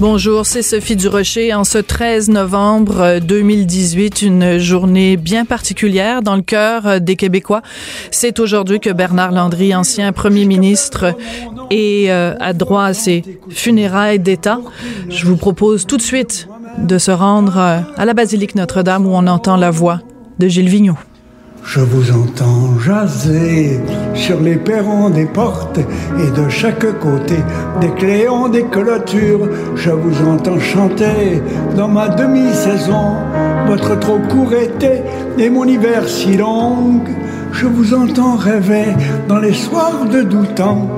Bonjour, c'est Sophie Durocher. En ce 13 novembre 2018, une journée bien particulière dans le cœur des Québécois. C'est aujourd'hui que Bernard Landry, ancien premier ministre, est euh, droit à ses funérailles d'État. Je vous propose tout de suite de se rendre euh, à la basilique Notre-Dame où on entend la voix de Gilles Vigneault. Je vous entends jaser sur les perrons des portes et de chaque côté des cléons des clôtures. Je vous entends chanter dans ma demi-saison votre trop court été et mon hiver si long. Je vous entends rêver dans les soirs de temps.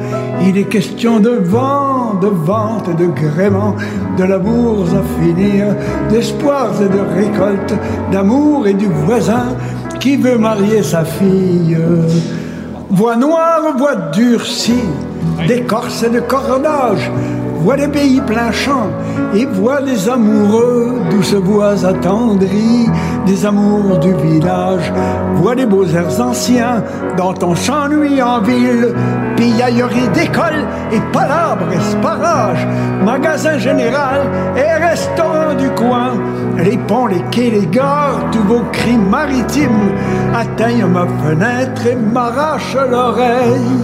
Il est question de vent, de vente et de gréement, de la bourse à finir, d'espoirs et de récoltes, d'amour et du voisin qui veut marier sa fille. Voix noire, voix durcie, d'écorce et de cordage, voix des pays plein champ et voix des amoureux, douces voix attendries, des amours du village, voix des beaux airs anciens, dont on s'ennuie en ville, pillaillerie d'école et palabres et sparage, magasin général et restaurant du coin, les ponts, les quais, les gares, tous vos cris maritimes atteignent ma fenêtre et m'arrachent l'oreille.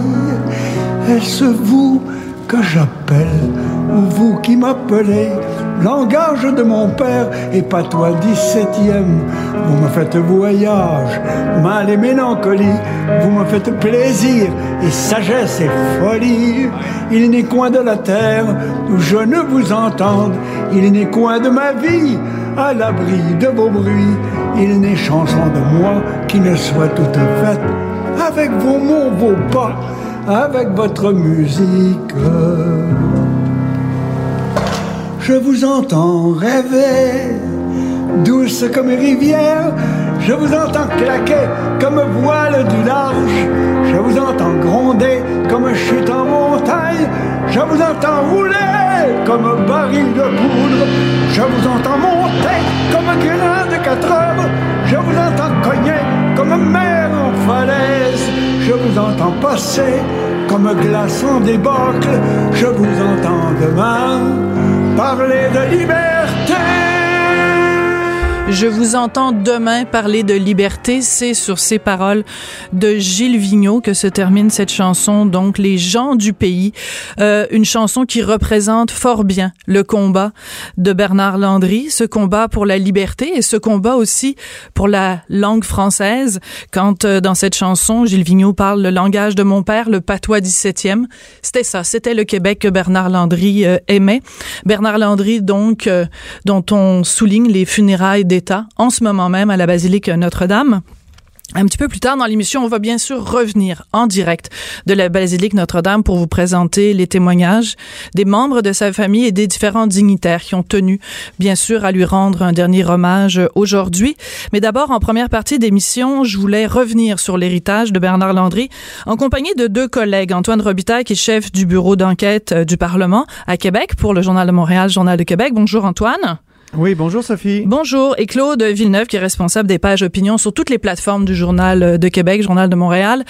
Est-ce vous que j'appelle ou vous qui m'appelez Langage de mon père et patois 17e. Vous me faites voyage, mal et mélancolie. Vous me faites plaisir et sagesse et folie. Il n'est coin de la terre où je ne vous entende. Il n'est coin de ma vie à l'abri de vos bruits. Il n'est chanson de moi qui ne soit toute faite avec vos mots, vos pas, avec votre musique. Je vous entends rêver, douce comme rivière. Je vous entends claquer comme voile du large. Je vous entends gronder comme chute en montagne. Je vous entends rouler comme baril de poudre. Je vous entends monter comme grain de quatre heures. Je vous entends cogner comme mer Je vous entends passer comme glace en débâcle. Je vous entends demain parler de liberté. Je vous entends demain parler de liberté. C'est sur ces paroles de Gilles Vigneault que se termine cette chanson, donc Les gens du pays. Euh, une chanson qui représente fort bien le combat de Bernard Landry, ce combat pour la liberté et ce combat aussi pour la langue française. Quand euh, dans cette chanson, Gilles Vigneault parle le langage de mon père, le patois 17e, c'était ça, c'était le Québec que Bernard Landry euh, aimait. Bernard Landry, donc, dont on souligne les funérailles des en ce moment même à la basilique Notre-Dame. Un petit peu plus tard dans l'émission, on va bien sûr revenir en direct de la basilique Notre-Dame pour vous présenter les témoignages des membres de sa famille et des différents dignitaires qui ont tenu, bien sûr, à lui rendre un dernier hommage aujourd'hui. Mais d'abord, en première partie d'émission, je voulais revenir sur l'héritage de Bernard Landry en compagnie de deux collègues, Antoine Robitaille, qui est chef du bureau d'enquête du Parlement à Québec pour le Journal de Montréal, Journal de Québec. Bonjour Antoine. Oui, bonjour Sophie. Bonjour. Et Claude Villeneuve, qui est responsable des pages opinion sur toutes les plateformes du Journal de Québec, Journal de Montréal.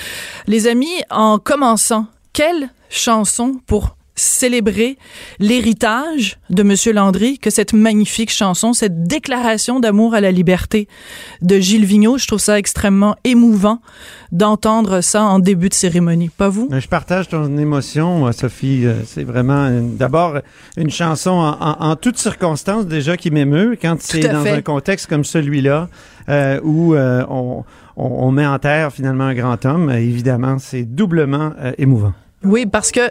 Les amis, en commençant, quelle chanson pour célébrer l'héritage de Monsieur Landry que cette magnifique chanson, cette déclaration d'amour à la liberté de Gilles Vigneault. Je trouve ça extrêmement émouvant d'entendre ça en début de cérémonie. Pas vous? Je partage ton émotion, Sophie. C'est vraiment d'abord une chanson en, en, en toutes circonstances déjà qui m'émeut quand c'est dans fait. un contexte comme celui-là euh, où euh, on, on, on, met en terre finalement un grand homme. évidemment, c'est doublement euh, émouvant. Oui, parce que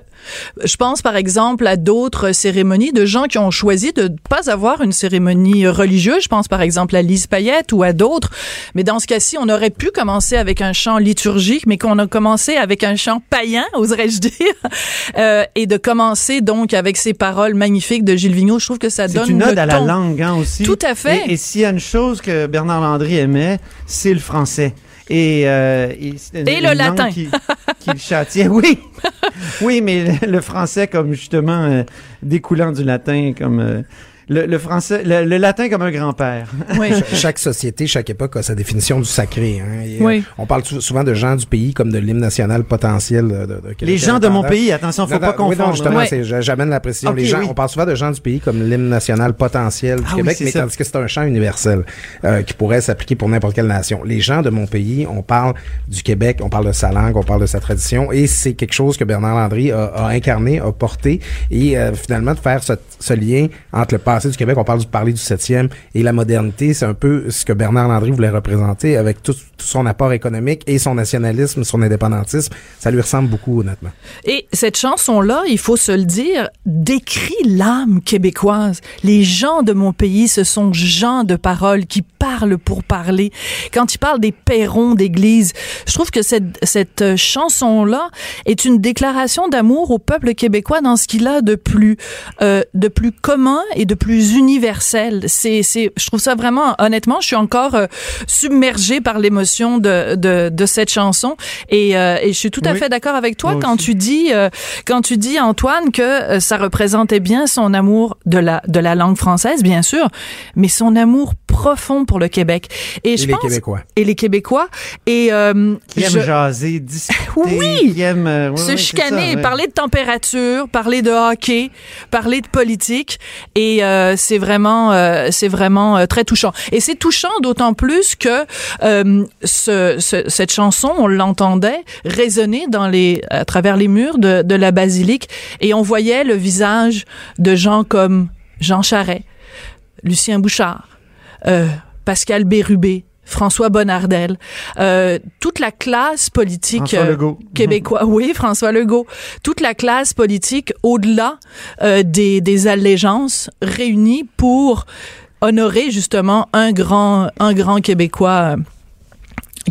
je pense par exemple à d'autres cérémonies de gens qui ont choisi de ne pas avoir une cérémonie religieuse. Je pense par exemple à Lise Payette ou à d'autres. Mais dans ce cas-ci, on aurait pu commencer avec un chant liturgique, mais qu'on a commencé avec un chant païen, oserais-je dire, euh, et de commencer donc avec ces paroles magnifiques de Gilles Vigneault. Je trouve que ça donne une ode à la langue hein, aussi. Tout à fait. Et, et s'il y a une chose que Bernard Landry aimait, c'est le français. Et, euh, et, le latin. Qui, qui le châtiait. Oui, oui, mais le français comme justement euh, découlant du latin, comme euh, le, français, le, latin comme un grand-père. Oui. chaque société, chaque époque a sa définition du sacré. Hein, oui. on parle souvent de gens du pays comme de l'hymne national potentiel de, de, Les gens de mon pays, attention, faut pas confondre. Oui, non, justement, j'amène la précision. les gens, on parle souvent de gens du pays comme l'hymne national potentiel du ah Québec, mais tandis que c'est un chant universel euh, qui pourrait s'appliquer pour n'importe quelle nation. Les gens de mon pays, on parle du Québec, on parle de sa langue, on parle de sa tradition, et c'est quelque chose que Bernard Landry a, a incarné, a porté, et euh, finalement de faire ce, ce lien entre le du Québec, on parle du parler du 7e et la modernité, c'est un peu ce que Bernard Landry voulait représenter avec tout, son apport économique et son nationalisme, son indépendantisme. Ça lui ressemble beaucoup, honnêtement. Et cette chanson-là, il faut se le dire, décrit l'âme québécoise. Les gens de mon pays, ce sont gens de parole qui parlent pour parler. Quand il parle des perrons d'église, je trouve que cette, cette chanson-là est une déclaration d'amour au peuple québécois dans ce qu'il a de plus, euh, de plus commun et de plus universel. C'est, c'est, je trouve ça vraiment, honnêtement, je suis encore euh, submergée par l'émotion de, de, de, cette chanson et, euh, et je suis tout à fait d'accord avec toi quand tu dis, euh, quand tu dis Antoine que ça représentait bien son amour de la de la langue française, bien sûr, mais son amour profond pour le Québec. Et, et je les pense, Québécois. Et les Québécois. Et qui aiment jaser, discuter, oui, qui aiment se chicaner, parler de température, parler de hockey, parler de politique. Et euh, c'est vraiment, euh, c'est vraiment euh, très touchant. Et c'est touchant d'autant plus que ce, ce, cette chanson, on l'entendait résonner dans les, à travers les murs de, de la basilique, et on voyait le visage de gens comme Jean Charret, Lucien Bouchard, Pascal Bérubé, François Bonnardel, euh, toute la classe politique euh, québécois, oui, François Legault, toute la classe politique au-delà euh, des, des allégeances réunies pour honorer justement un grand un grand québécooi euh,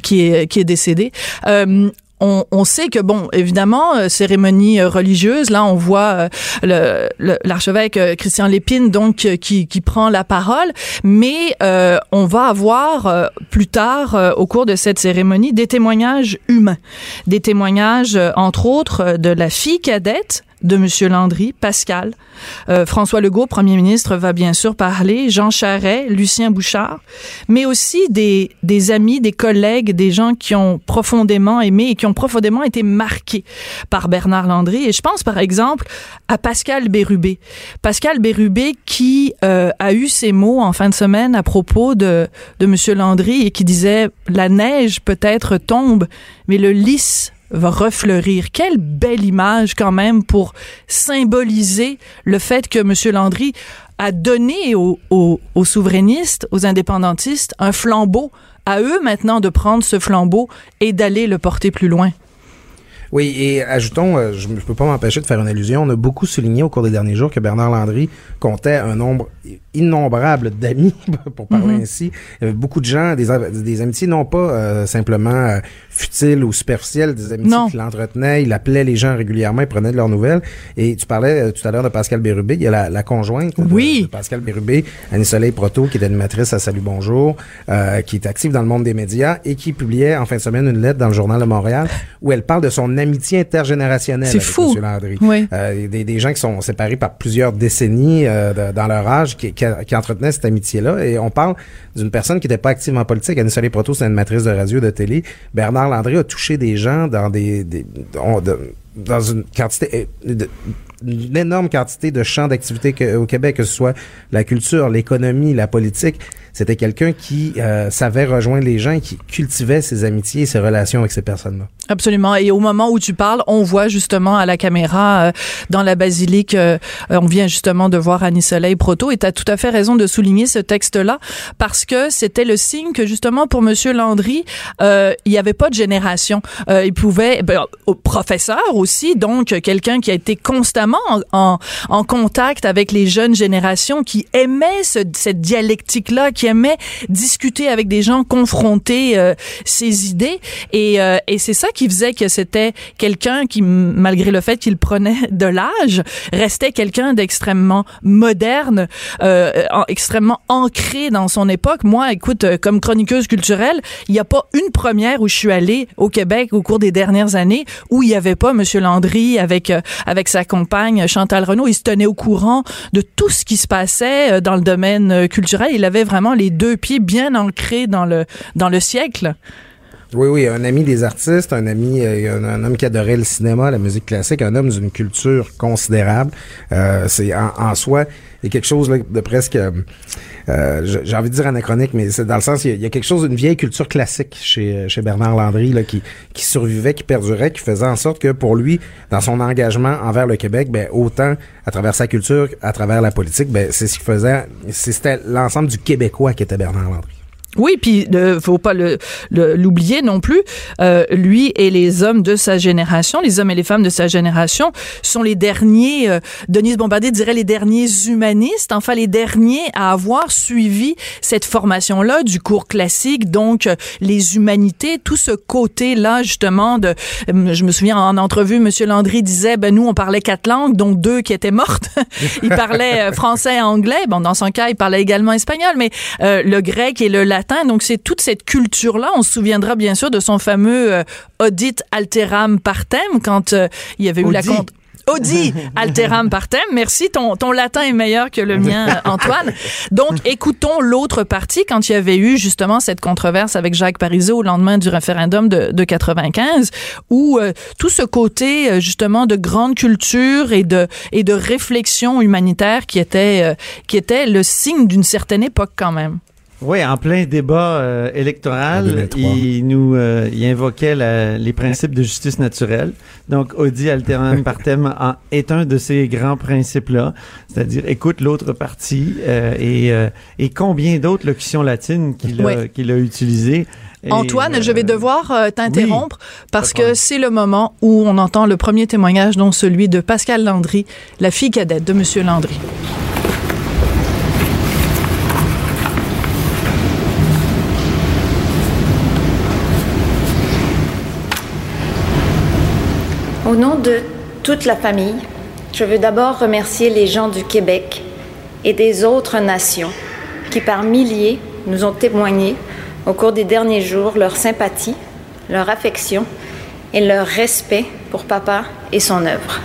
qui est qui est décédé. Euh, on, on, sait que bon, évidemment, euh, cérémonie euh, religieuse. Là, on voit euh, l'archevêque Christian Lépine donc qui, qui, prend la parole, mais on va avoir plus tard au cours de cette cérémonie des témoignages humains, des témoignages entre autres de la fille cadette de M. Landry, Pascal. Euh, François Legault, premier ministre, va bien sûr parler, Jean Charret, Lucien Bouchard, mais aussi des, des amis, des collègues, des gens qui ont profondément aimé et qui ont profondément été marqués par Bernard Landry. Et je pense par exemple à Pascal Bérubé. Pascal Bérubé qui euh, a eu ces mots en fin de semaine à propos de, de M. Landry et qui disait « La neige peut-être tombe, mais le lys va refleurir. Quelle belle image quand même pour symboliser le fait que M. Landry a donné aux, aux, souverainistes, aux indépendantistes, un flambeau. À eux maintenant de prendre ce flambeau et d'aller le porter plus loin. Oui, et ajoutons, euh, je ne peux pas m'empêcher de faire une allusion, on a beaucoup souligné au cours des derniers jours que Bernard Landry comptait un nombre innombrable d'amis, pour parler mhm. ainsi. Il y avait beaucoup de gens, des, des amitiés non pas euh, simplement euh, futiles ou superficielles, des amitiés qu'il entretenait. Il appelait les gens régulièrement, il prenait de leurs nouvelles. Et tu parlais euh, tout à l'heure de Pascal Bérubé. Il y a la, la conjointe oui. de, Pascal Bérubé, Annie Soleil Proto, qui est animatrice à Salut Bonjour, qui est active dans le monde des médias et qui publiait en fin de semaine une lettre dans le Journal de Montréal où elle parle de son amitié intergénérationnelle avec fou. M. Landry. Oui. des, des gens qui sont séparés par plusieurs décennies dans leur âge, qui, qui qui entretenait cette amitié-là. Et on parle d'une personne qui n'était pas active en politique. Anne Soleil Proto, c'est une matrice de radio, de télé. Bernard Landry a touché des gens dans des, dans une quantité, euh, une énorme quantité de champs d'activité au Québec, que ce soit la culture, l'économie, la politique C'était quelqu'un qui euh, savait rejoindre les gens et qui cultivait ses amitiés et ses relations avec ces personnes-là. Absolument. Et au moment où tu parles, on voit justement à la caméra euh, dans la basilique, euh, on vient justement de voir Annie Soleil Proto. Et tu as tout à fait raison de souligner ce texte-là parce que c'était le signe que justement pour Monsieur Landry, euh, il n'y avait pas de génération. il pouvait, ben, professeur aussi, donc quelqu'un qui a été constamment en, en, contact avec les jeunes générations, qui aimait ce, cette dialectique-là, qui aimait discuter avec des gens, confronter ses idées. Et, et c'est ça qui faisait que c'était quelqu'un qui, malgré le fait qu'il prenait de l'âge, restait quelqu'un d'extrêmement moderne, euh, extrêmement ancré dans son époque. Moi, écoute, euh, comme chroniqueuse culturelle, il n'y a pas une première où je suis allée au Québec au cours des dernières années où il n'y avait pas Monsieur Landry avec euh, avec sa compagne Chantal Renault. Il se tenait au courant de tout ce qui se passait euh, dans le domaine culturel. Il avait vraiment les deux pieds bien ancrés dans le dans le siècle. Oui, oui, un ami des artistes, un ami, euh, un, homme qui adorait le cinéma, la musique classique, un homme d'une culture considérable. Euh, c'est en, soi, il y a quelque chose de presque, euh, j'ai envie de dire anachronique, mais c'est dans le sens, il y, a, quelque chose d'une vieille culture classique chez, Bernard Landry là, qui, survivait, qui perdurait, qui faisait en sorte que pour lui, dans son engagement envers le Québec, ben autant à travers sa culture, à travers la politique, ben c'est ce qui faisait, c'était l'ensemble du Québécois qui était Bernard Landry. Oui, puis ne faut pas le l'oublier non plus. Euh, lui et les hommes de sa génération, les hommes et les femmes de sa génération, sont les derniers. Euh, Denise Bombardier dirait les derniers humanistes, enfin les derniers à avoir suivi cette formation-là du cours classique, donc euh, les humanités, tout ce côté-là justement de. Euh, je me souviens en entrevue, Monsieur Landry disait, ben nous on parlait quatre langues, dont deux qui étaient mortes. il parlait français et anglais. Bon, dans son cas, il parlait également espagnol, mais le grec et le latin donc c'est toute cette culture-là. On se souviendra bien sûr de son fameux euh, audit alteram partem quand euh, il y avait eu la compte. Audi alteram partem. Merci. Ton, ton latin est meilleur que le mien, Antoine. Donc, écoutons l'autre partie quand il y avait eu justement cette controverse avec Jacques Parizeau au lendemain du référendum de, de 95, où euh, tout ce côté justement de grande culture et de et de réflexion humanitaire qui était qui était le signe d'une certaine époque quand même. Oui, en plein débat euh, électoral, il nous euh, il invoquait les principes de justice naturelle. Donc, Audi alteram partem est un de ces grands principes-là, c'est-à-dire écoute l'autre partie euh, et, et combien d'autres locutions latines qu'il a, qu'il a utilisées. Antoine, je vais devoir t'interrompre parce que c'est le moment où on entend le premier témoignage, dont celui de Pascal Landry, la fille cadette de Monsieur Landry. Au nom de toute la famille, je veux d'abord remercier les gens du Québec et des autres nations qui par milliers nous ont témoigné au cours des derniers jours leur sympathie, leur affection et leur respect pour papa et son œuvre.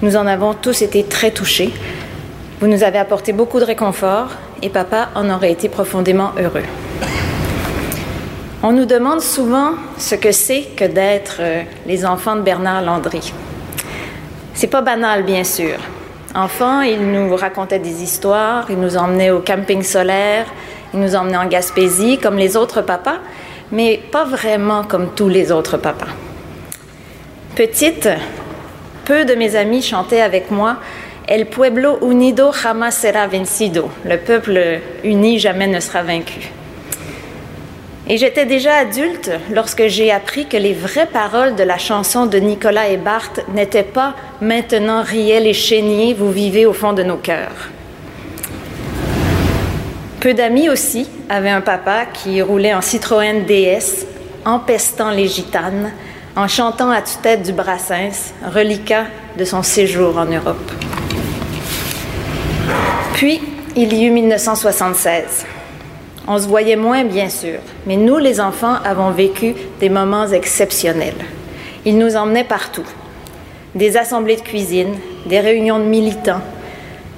Nous en avons tous été très touchés. Vous nous avez apporté beaucoup de réconfort et papa en aurait été profondément heureux. On nous demande souvent ce que c'est que d'être euh, les enfants de Bernard Landry. C'est pas banal, bien sûr. Enfant, il nous racontait des histoires, il nous emmenait au camping solaire, il nous emmenait en Gaspésie comme les autres papas, mais pas vraiment comme tous les autres papas. Petite, peu de mes amis chantaient avec moi El pueblo unido jamás será vencido. Le peuple uni jamais ne sera vaincu. Et j'étais déjà adulte lorsque j'ai appris que les vraies paroles de la chanson de Nicolas et Barthes n'étaient pas Maintenant Riel et Chénier, vous vivez au fond de nos cœurs. Peu d'amis aussi avaient un papa qui roulait en Citroën DS, empestant les gitanes, en chantant à tue-tête du Brassens, reliquat de son séjour en Europe. Puis, il y eut 1976. On se voyait moins, bien sûr, mais nous, les enfants, avons vécu des moments exceptionnels. Il nous emmenait partout. Des assemblées de cuisine, des réunions de militants,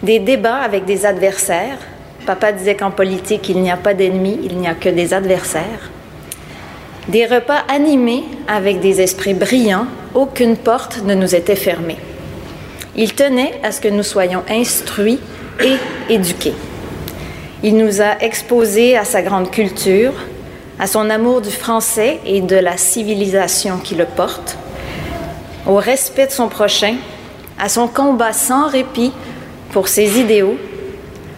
des débats avec des adversaires. Papa disait qu'en politique, il n'y a pas d'ennemis, il n'y a que des adversaires. Des repas animés avec des esprits brillants, aucune porte ne nous était fermée. Il tenait à ce que nous soyons instruits et éduqués. Il nous a exposés à sa grande culture, à son amour du français et de la civilisation qui le porte, au respect de son prochain, à son combat sans répit pour ses idéaux,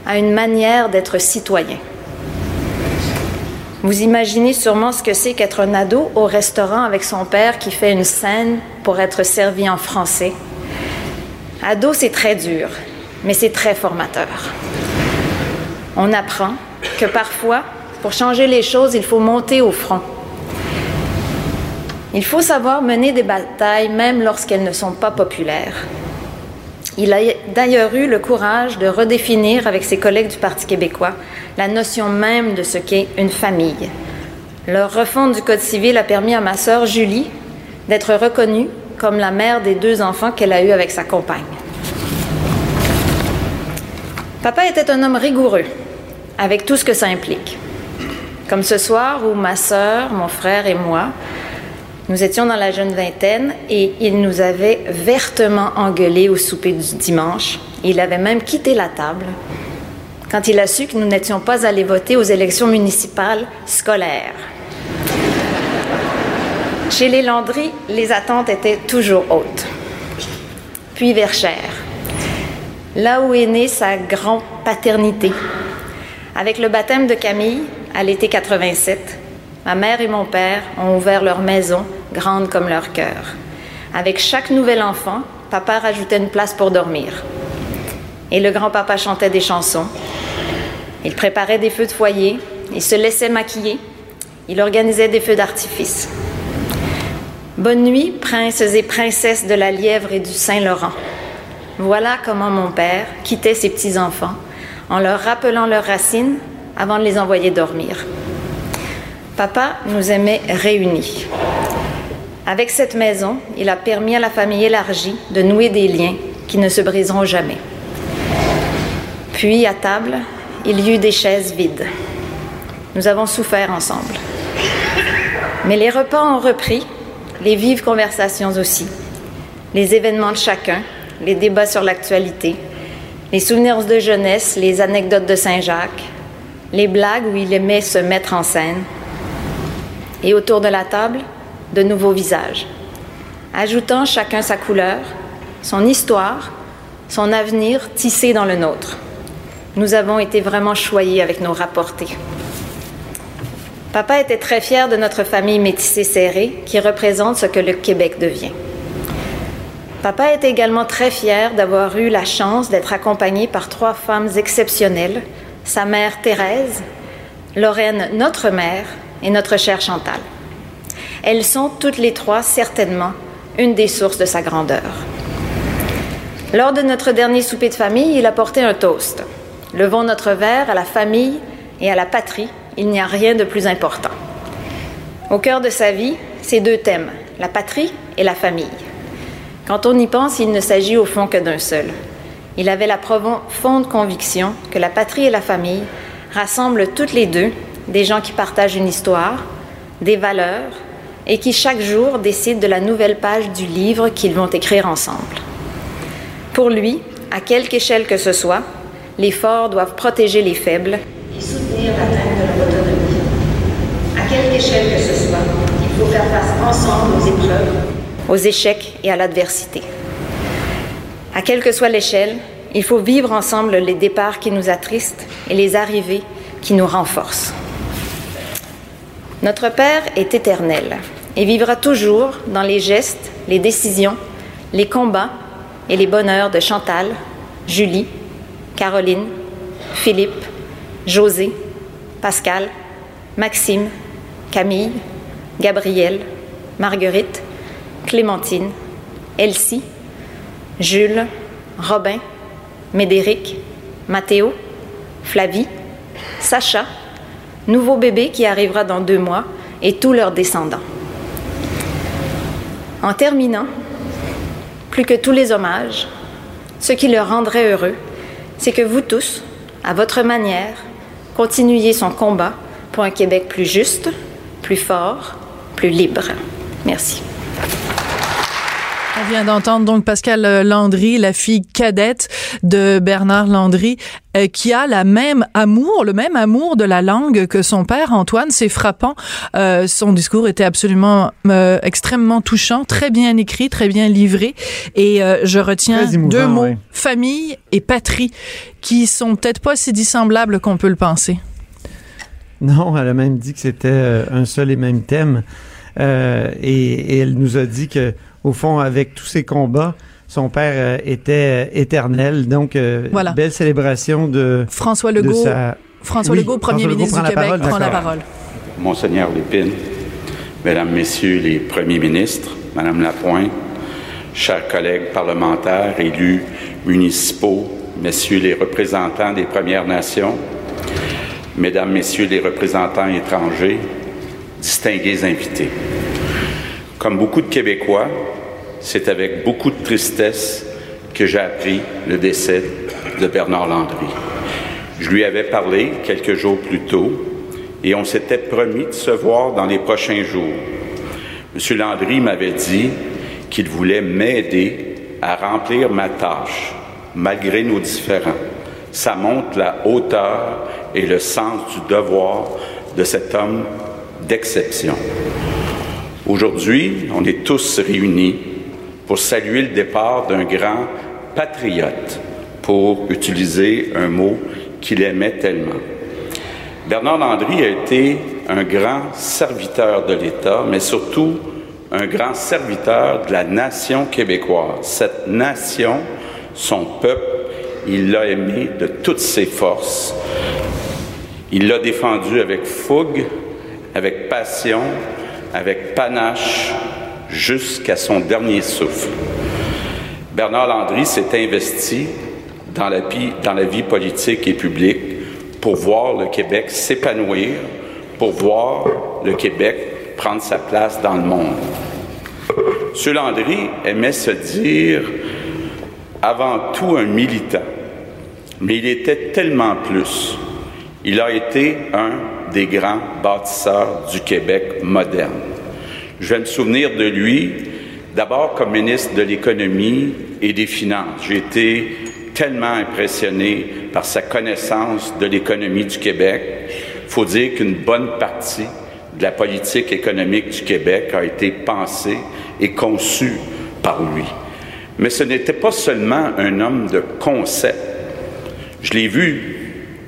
à une manière d'être citoyen. Vous imaginez sûrement ce que c'est qu'être un ado au restaurant avec son père qui fait une scène pour être servi en français. Ado, c'est très dur, mais c'est très formateur. On apprend que parfois, pour changer les choses, il faut monter au front. Il faut savoir mener des batailles même lorsqu'elles ne sont pas populaires. Il a d'ailleurs eu le courage de redéfinir avec ses collègues du Parti québécois la notion même de ce qu'est une famille. Leur refonte du Code civil a permis à ma sœur Julie d'être reconnue comme la mère des deux enfants qu'elle a eus avec sa compagne. Papa était un homme rigoureux, avec tout ce que ça implique. Comme ce soir où ma sœur, mon frère et moi nous étions dans la jeune vingtaine et il nous avait vertement engueulés au souper du dimanche. Il avait même quitté la table quand il a su que nous n'étions pas allés voter aux élections municipales scolaires. Chez les Landry, les attentes étaient toujours hautes. Puis Verchères, là où est née sa grand-paternité. Avec le baptême de Camille à l'été 87, Ma mère et mon père ont ouvert leur maison, grande comme leur cœur. Avec chaque nouvel enfant, papa rajoutait une place pour dormir. Et le grand-papa chantait des chansons. Il préparait des feux de foyer, il se laissait maquiller, il organisait des feux d'artifice. Bonne nuit, princes et princesses de la Lièvre et du Saint-Laurent. Voilà comment mon père quittait ses petits-enfants en leur rappelant leurs racines avant de les envoyer dormir. Papa nous aimait réunis. Avec cette maison, il a permis à la famille élargie de nouer des liens qui ne se briseront jamais. Puis, à table, il y eut des chaises vides. Nous avons souffert ensemble. Mais les repas ont repris, les vives conversations aussi, les événements de chacun, les débats sur l'actualité, les souvenirs de jeunesse, les anecdotes de Saint-Jacques, les blagues où il aimait se mettre en scène, et autour de la table, de nouveaux visages, ajoutant chacun sa couleur, son histoire, son avenir tissé dans le nôtre. Nous avons été vraiment choyés avec nos rapportés. Papa était très fier de notre famille métissée serrée qui représente ce que le Québec devient. Papa était également très fier d'avoir eu la chance d'être accompagné par trois femmes exceptionnelles, sa mère Thérèse, Lorraine, notre mère, et notre chère Chantal. Elles sont toutes les trois certainement une des sources de sa grandeur. Lors de notre dernier souper de famille, il a porté un toast. Levons notre verre à la famille et à la patrie, il n'y a rien de plus important. Au cœur de sa vie, ces deux thèmes, la patrie et la famille. Quand on y pense, il ne s'agit au fond que d'un seul. Il avait la profonde conviction que la patrie et la famille rassemblent toutes les deux des gens qui partagent une histoire, des valeurs et qui chaque jour décident de la nouvelle page du livre qu'ils vont écrire ensemble. Pour lui, à quelque échelle que ce soit, les forts doivent protéger les faibles et soutenir l'atteinte de leur autonomie. À quelque échelle que ce soit, il faut faire face ensemble aux épreuves, aux échecs et à l'adversité. À quelle que soit l'échelle, il faut vivre ensemble les départs qui nous attristent et les arrivées qui nous renforcent. Notre Père est éternel et vivra toujours dans les gestes, les décisions, les combats et les bonheurs de Chantal, Julie, Caroline, Philippe, José, Pascal, Maxime, Camille, Gabrielle, Marguerite, Clémentine, Elsie, Jules, Robin, Médéric, Mathéo, Flavie, Sacha, nouveau bébé qui arrivera dans deux mois, et tous leurs descendants. En terminant, plus que tous les hommages, ce qui le rendrait heureux, c'est que vous tous, à votre manière, continuiez son combat pour un Québec plus juste, plus fort, plus libre. Merci. On vient d'entendre donc Pascal euh, Landry, la fille cadette de Bernard Landry, euh, qui a la même amour, le même amour de la langue que son père Antoine. C'est frappant. Euh, son discours était absolument extrêmement touchant, très bien écrit, très bien livré. Et je retiens deux mots famille et patrie, qui sont peut-être pas si dissemblables qu'on peut le penser. Non, elle a même dit que c'était un seul et même thème. et, et, elle nous a dit que au fond, avec tous ces combats, son père euh, était euh, éternel. Donc, euh, belle célébration de François Legault. François Legault, premier ministre du Québec, prend la parole. Monseigneur Lépine, Mesdames, Messieurs les premiers ministres, Madame Lapointe, chers collègues parlementaires, élus municipaux, Messieurs les représentants des Premières Nations, Mesdames, Messieurs les représentants étrangers, distingués invités. Comme beaucoup de Québécois, c'est avec beaucoup de tristesse que j'ai appris le décès de Bernard Landry. Je lui avais parlé quelques jours plus tôt et on s'était promis de se voir dans les prochains jours. M. Landry m'avait dit qu'il voulait m'aider à remplir ma tâche, malgré nos différends. Ça montre la hauteur et le sens du devoir de cet homme d'exception. Aujourd'hui, on est tous réunis pour saluer le départ d'un grand patriote, pour utiliser un mot qu'il aimait tellement. Bernard Landry a été un grand serviteur de l'État, mais surtout un grand serviteur de la nation québécoise. Cette nation, son peuple, il l'a aimé de toutes ses forces. Il l'a défendu avec fougue, avec passion, avec panache, jusqu'à son dernier souffle. Bernard Landry s'est investi dans la, vie, politique et publique pour voir le Québec s'épanouir, pour voir le Québec prendre sa place dans le monde. M. Landry aimait se dire avant tout un militant, mais il était tellement plus. Il a été un des grands bâtisseurs du Québec moderne. Je vais me souvenir de lui d'abord comme ministre de l'économie et des finances. J'ai été tellement impressionné par sa connaissance de l'économie du Québec. Il faut dire qu'une bonne partie de la politique économique du Québec a été pensée et conçue par lui. Mais ce n'était pas seulement un homme de concept. Je l'ai vu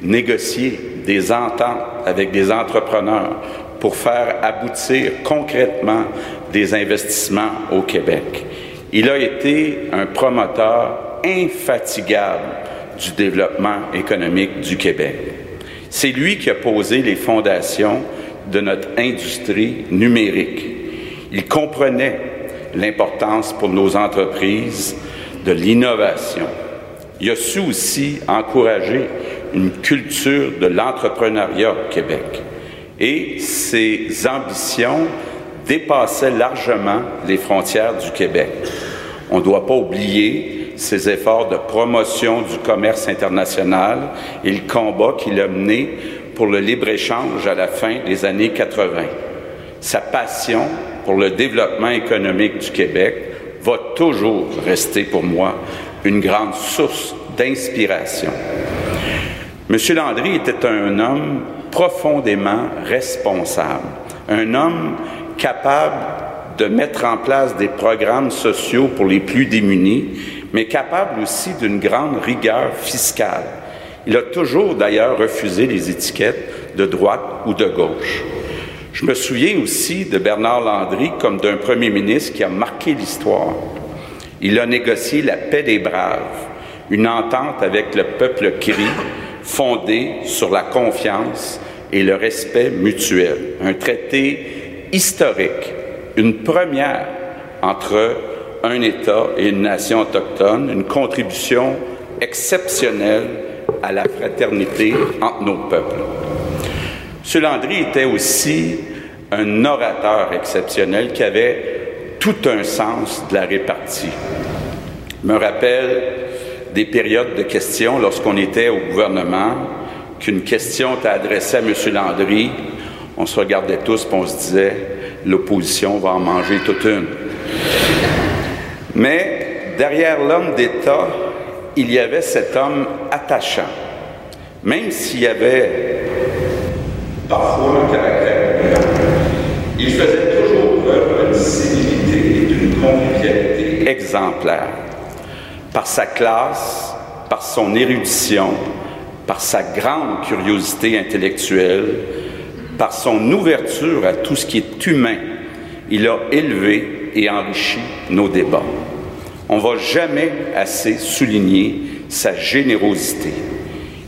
négocier des ententes avec des entrepreneurs pour faire aboutir concrètement des investissements au Québec. Il a été un promoteur infatigable du développement économique du Québec. C'est lui qui a posé les fondations de notre industrie numérique. Il comprenait l'importance pour nos entreprises de l'innovation. Il a su aussi encourager une culture de l'entrepreneuriat au Québec et ses ambitions dépassaient largement les frontières du Québec. On ne doit pas oublier ses efforts de promotion du commerce international et le combat qu'il a mené pour le libre-échange à la fin des années 80. Sa passion pour le développement économique du Québec va toujours rester pour moi une grande source d'inspiration. M. Landry était un homme profondément responsable, un homme capable de mettre en place des programmes sociaux pour les plus démunis, mais capable aussi d'une grande rigueur fiscale. Il a toujours d'ailleurs refusé les étiquettes de droite ou de gauche. Je me souviens aussi de Bernard Landry comme d'un premier ministre qui a marqué l'histoire. Il a négocié la paix des braves, une entente avec le peuple cri fondée sur la confiance et le respect mutuel. Un traité historique, une première entre un État et une nation autochtone, une contribution exceptionnelle à la fraternité entre nos peuples. M. Landry était aussi un orateur exceptionnel qui avait tout un sens de la répartie. Me rappelle des périodes de questions lorsqu'on était au gouvernement, qu'une question était adressée à M. Landry, on se regardait tous et on se disait l'opposition va en manger toute une. Mais derrière l'homme d'État, il y avait cet homme attachant. Même s'il y avait parfois un caractère il faisait toujours preuve d'une civilité et d'une convivialité exemplaire. Par sa classe, par son érudition, par sa grande curiosité intellectuelle, par son ouverture à tout ce qui est humain, il a élevé et enrichi nos débats. On ne va jamais assez souligner sa générosité.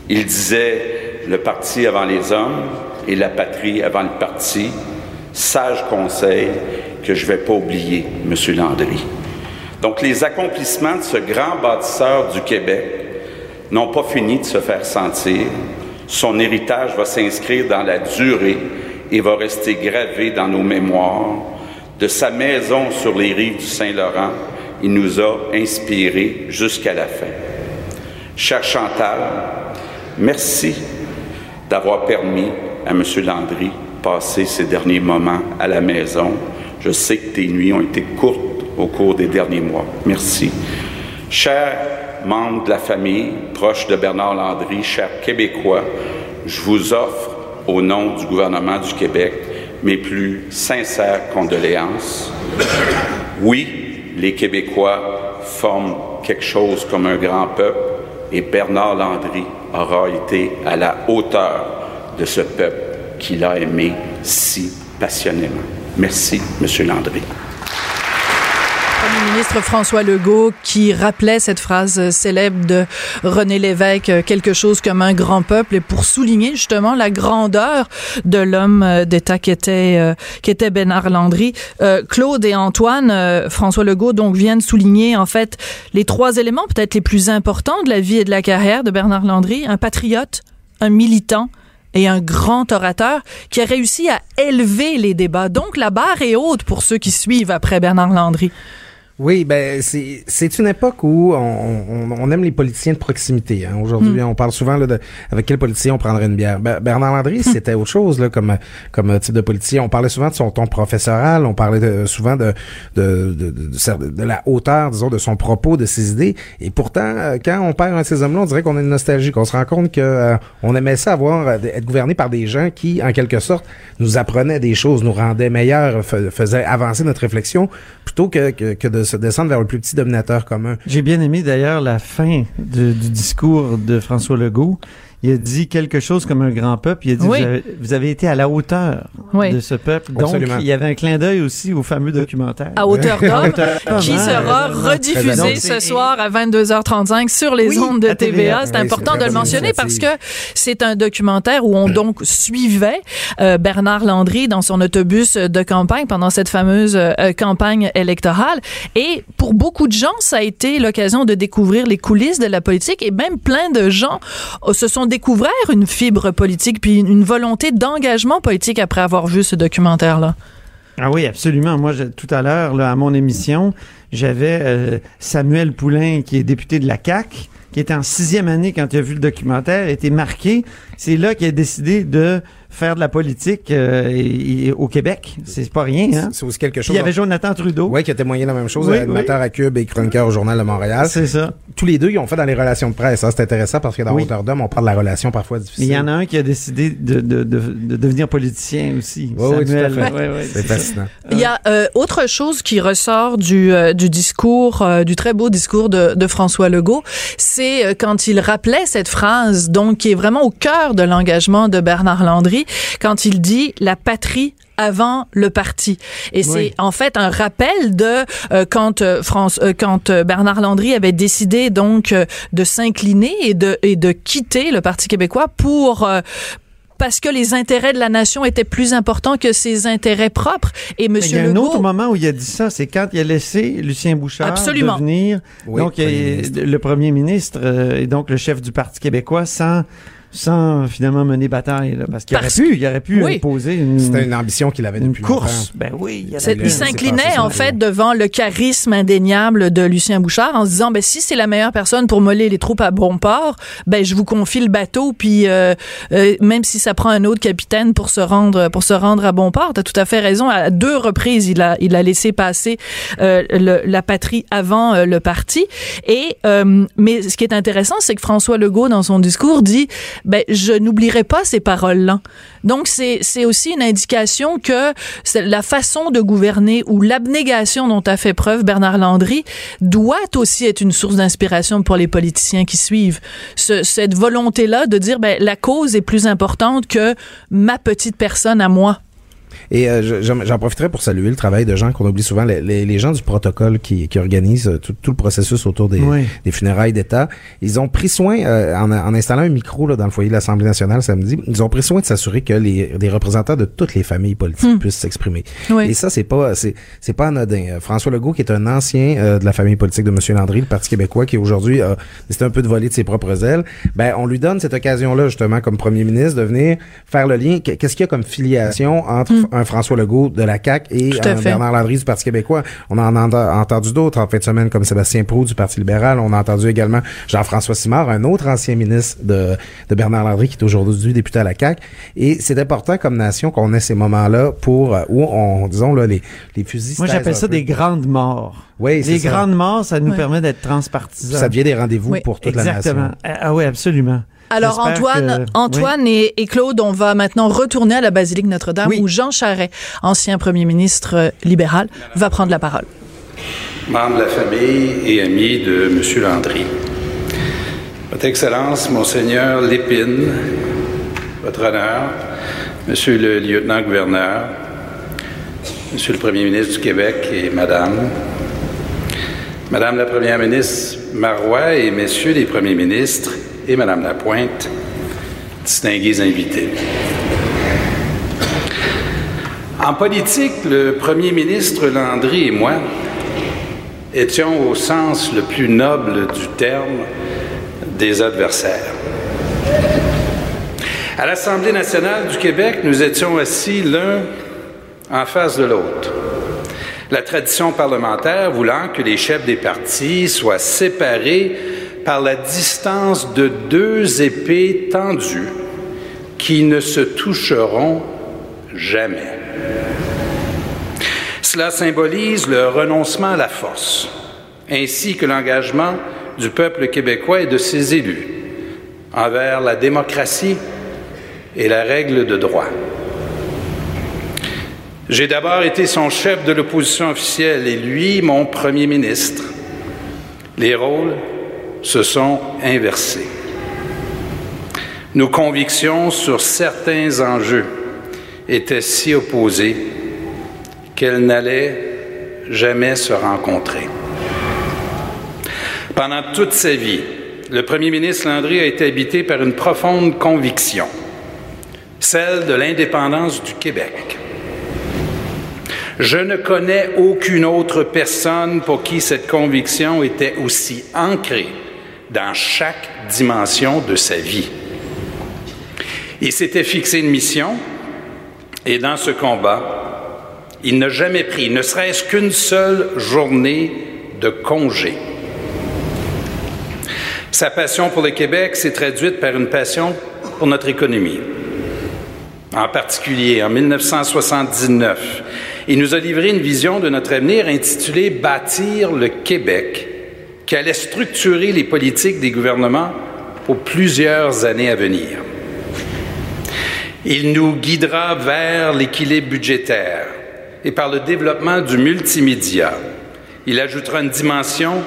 Il disait le parti avant les hommes et la patrie avant le parti. Sage conseil que je ne vais pas oublier, M. Landry. Donc, les accomplissements de ce grand bâtisseur du Québec n'ont pas fini de se faire sentir. Son héritage va s'inscrire dans la durée et va rester gravé dans nos mémoires. De sa maison sur les rives du Saint-Laurent, il nous a inspirés jusqu'à la fin. Cher Chantal, merci d'avoir permis à M. Landry passer ces derniers moments à la maison. Je sais que tes nuits ont été courtes au cours des derniers mois. Merci. Chers membres de la famille, proches de Bernard Landry, chers Québécois, je vous offre, au nom du gouvernement du Québec, mes plus sincères condoléances. Oui, les Québécois forment quelque chose comme un grand peuple et Bernard Landry aura été à la hauteur de ce peuple qu'il a aimé si passionnément. Merci, Monsieur Landry. Ministre François Legault qui rappelait cette phrase célèbre de René Lévesque, quelque chose comme un grand peuple, et pour souligner justement la grandeur de l'homme d'État qui était euh, qui était Bernard Landry. Euh, Claude et Antoine, euh, François Legault donc viennent souligner en fait les trois éléments peut-être les plus importants de la vie et de la carrière de Bernard Landry un patriote, un militant et un grand orateur qui a réussi à élever les débats. Donc la barre est haute pour ceux qui suivent après Bernard Landry. Oui, ben c'est c'est une époque où on, on, on, aime les politiciens de proximité. Hein. Aujourd'hui, hmm. on parle souvent là, de avec quel politicien on prendrait une bière. Bernard Landry, c'était autre chose là, comme comme type de politicien. On parlait souvent de son ton professoral, on parlait souvent de de, de de, de, la hauteur, disons, de son propos, de ses idées. Et pourtant, euh, quand on perd un de ces hommes-là, on dirait qu'on a une nostalgie, qu'on se rend compte que euh, on aimait ça avoir euh, être gouverné par des gens qui, en quelque sorte, nous apprenaient des choses, nous rendaient meilleurs, faisaient avancer notre réflexion, plutôt que, que, que de se descendre vers le plus petit dominateur commun. J'ai bien aimé d'ailleurs la fin du discours de François Legault il a dit quelque chose comme un grand peuple. Il a dit vous, avez, été à la hauteur de ce peuple. Donc, il y avait un clin d'œil aussi au fameux documentaire. À hauteur d'homme, qui sera rediffusé ce soir à 22h35 sur les ondes de TVA. C'est important de le mentionner parce que c'est un documentaire où on donc suivait euh, Bernard Landry dans son autobus de campagne pendant cette fameuse euh, campagne électorale. Et pour beaucoup de gens, ça a été l'occasion de découvrir les coulisses de la politique et même plein de gens euh, se sont découvrir une fibre politique puis une volonté d'engagement politique après avoir vu ce documentaire-là? Ah oui, absolument. Moi, tout à l'heure, à mon émission, j'avais euh, Samuel Poulain, qui est député de la CAC, qui était en sixième année quand il a vu le documentaire, était marqué. C'est là qu'il a décidé de faire de la politique euh, au Québec. C'est pas rien, hein? C'est aussi quelque chose. il y avait Jonathan Trudeau. Oui, qui a témoigné la même chose, animateur à Cube et chroniqueur au Journal de Montréal. C'est ça. Tous les deux, ils ont fait dans les relations de presse. Ça, c'est intéressant parce que dans Hauteur d'homme, on parle de la relation parfois difficile. Il y en a un qui a décidé de, de, de, devenir politicien aussi. Oui, Samuel. Oui, c'est fascinant. Il y a euh, autre chose qui ressort du, euh, du discours, du très beau discours de, de François Legault, c'est quand il rappelait cette phrase, donc, qui est vraiment au cœur de l'engagement de Bernard Landry, quand il dit la patrie avant le parti. Et c'est en fait un rappel de euh, quand euh, France, euh, quand Bernard Landry avait décidé donc de s'incliner et de et de quitter le Parti québécois pour parce que les intérêts de la nation étaient plus importants que ses intérêts propres. Et Monsieur Il y a un autre moment où il a dit ça, c'est quand il a laissé Lucien Bouchard devenir donc le premier ministre et donc le chef du Parti québécois sans sans finalement mener bataille, parce qu'il aurait pu, il aurait pu imposer une. C'était une ambition qu'il avait depuis une course. Ben oui. Il, il s'inclinait en fait devant le charisme indéniable de Lucien Bouchard en se disant, ben si c'est la meilleure personne pour moller les troupes à bon port, ben je vous confie le bateau, puis euh, euh, même si ça prend un autre capitaine pour se rendre pour se rendre à bon port, t'as tout à fait raison. À deux reprises, il a il a laissé passer euh, le, la patrie avant le parti. Et mais ce qui est intéressant, c'est que François Legault dans son discours dit ben je n'oublierai pas ces paroles-là. Donc c'est c'est aussi une indication que la façon de gouverner ou l'abnégation dont a fait preuve Bernard Landry doit aussi être une source d'inspiration pour les politiciens qui suivent. cette volonté-là de dire ben la cause est plus importante que ma petite personne à moi. Et euh, j'en profiterai pour saluer le travail de gens qu'on oublie souvent, les, les, gens du protocole qui, qui organisent euh, tout, tout, le processus autour des, des funérailles d'État. Ils ont pris soin, euh, en, en, installant un micro là, dans le foyer de l'Assemblée nationale samedi, ils ont pris soin de s'assurer que les, représentants de toutes les familles politiques hmm. puissent s'exprimer. Et ça, c'est pas c'est pas anodin. François Legault, qui est un ancien de la famille politique de M. Landry, le Parti québécois, qui aujourd'hui a décidé un peu de voler de ses propres ailes, ben on lui donne cette occasion-là, justement, comme premier ministre, de venir faire le lien. Qu'est-ce qu'il y a comme filiation entre hmm un François Legault de la CAQ et un Bernard Landry du Parti québécois. On en a entendu d'autres en fin de semaine, comme Sébastien Proux du Parti libéral. On a entendu également Jean-François Simard, un autre ancien ministre de, de Bernard Landry, qui est aujourd'hui député à la CAQ. Et c'est important comme nation qu'on ait ces moments-là pour, euh, où on, disons, là, les, les fusils Moi, j'appelle ça des grandes morts. Oui, Les grandes morts, ça nous permet d'être transpartisans. Ça devient des rendez-vous pour toute la nation. Exactement. Ah oui, absolument. Alors Antoine, Antoine et, Claude, on va maintenant retourner à la basilique Notre-Dame où Jean Charest, ancien premier ministre euh, libéral, va prendre la parole. Membre de la famille et ami de M. Landry. Votre Excellence, Monseigneur Lépine, Votre Honneur, Monsieur le lieutenant-gouverneur, Monsieur le Premier ministre du Québec et Madame, Madame la Première ministre Marois et Messieurs les Premiers ministres, et Mme Lapointe, distingués invités. En politique, le premier ministre Landry et moi étions au sens le plus noble du terme des adversaires. À l'Assemblée nationale du Québec, nous étions assis l'un en face de l'autre. La tradition parlementaire voulant que les chefs des partis soient séparés par la distance de deux épées tendues qui ne se toucheront jamais. Cela symbolise le renoncement à la force, ainsi que l'engagement du peuple québécois et de ses élus envers la démocratie et la règle de droit. J'ai d'abord été son chef de l'opposition officielle et lui mon premier ministre. Les rôles se sont inversées. Nos convictions sur certains enjeux étaient si opposées qu'elles n'allaient jamais se rencontrer. Pendant toute sa vie, le premier ministre Landry a été habité par une profonde conviction, celle de l'indépendance du Québec. Je ne connais aucune autre personne pour qui cette conviction était aussi ancrée dans chaque dimension de sa vie. Il s'était fixé une mission et dans ce combat, il n'a jamais pris, ne serait-ce qu'une seule journée de congé. Sa passion pour le Québec s'est traduite par une passion pour notre économie. En particulier, en 1979, il nous a livré une vision de notre avenir intitulée Bâtir le Québec qui allait structurer les politiques des gouvernements pour plusieurs années à venir. Il nous guidera vers l'équilibre budgétaire et par le développement du multimédia. Il ajoutera une dimension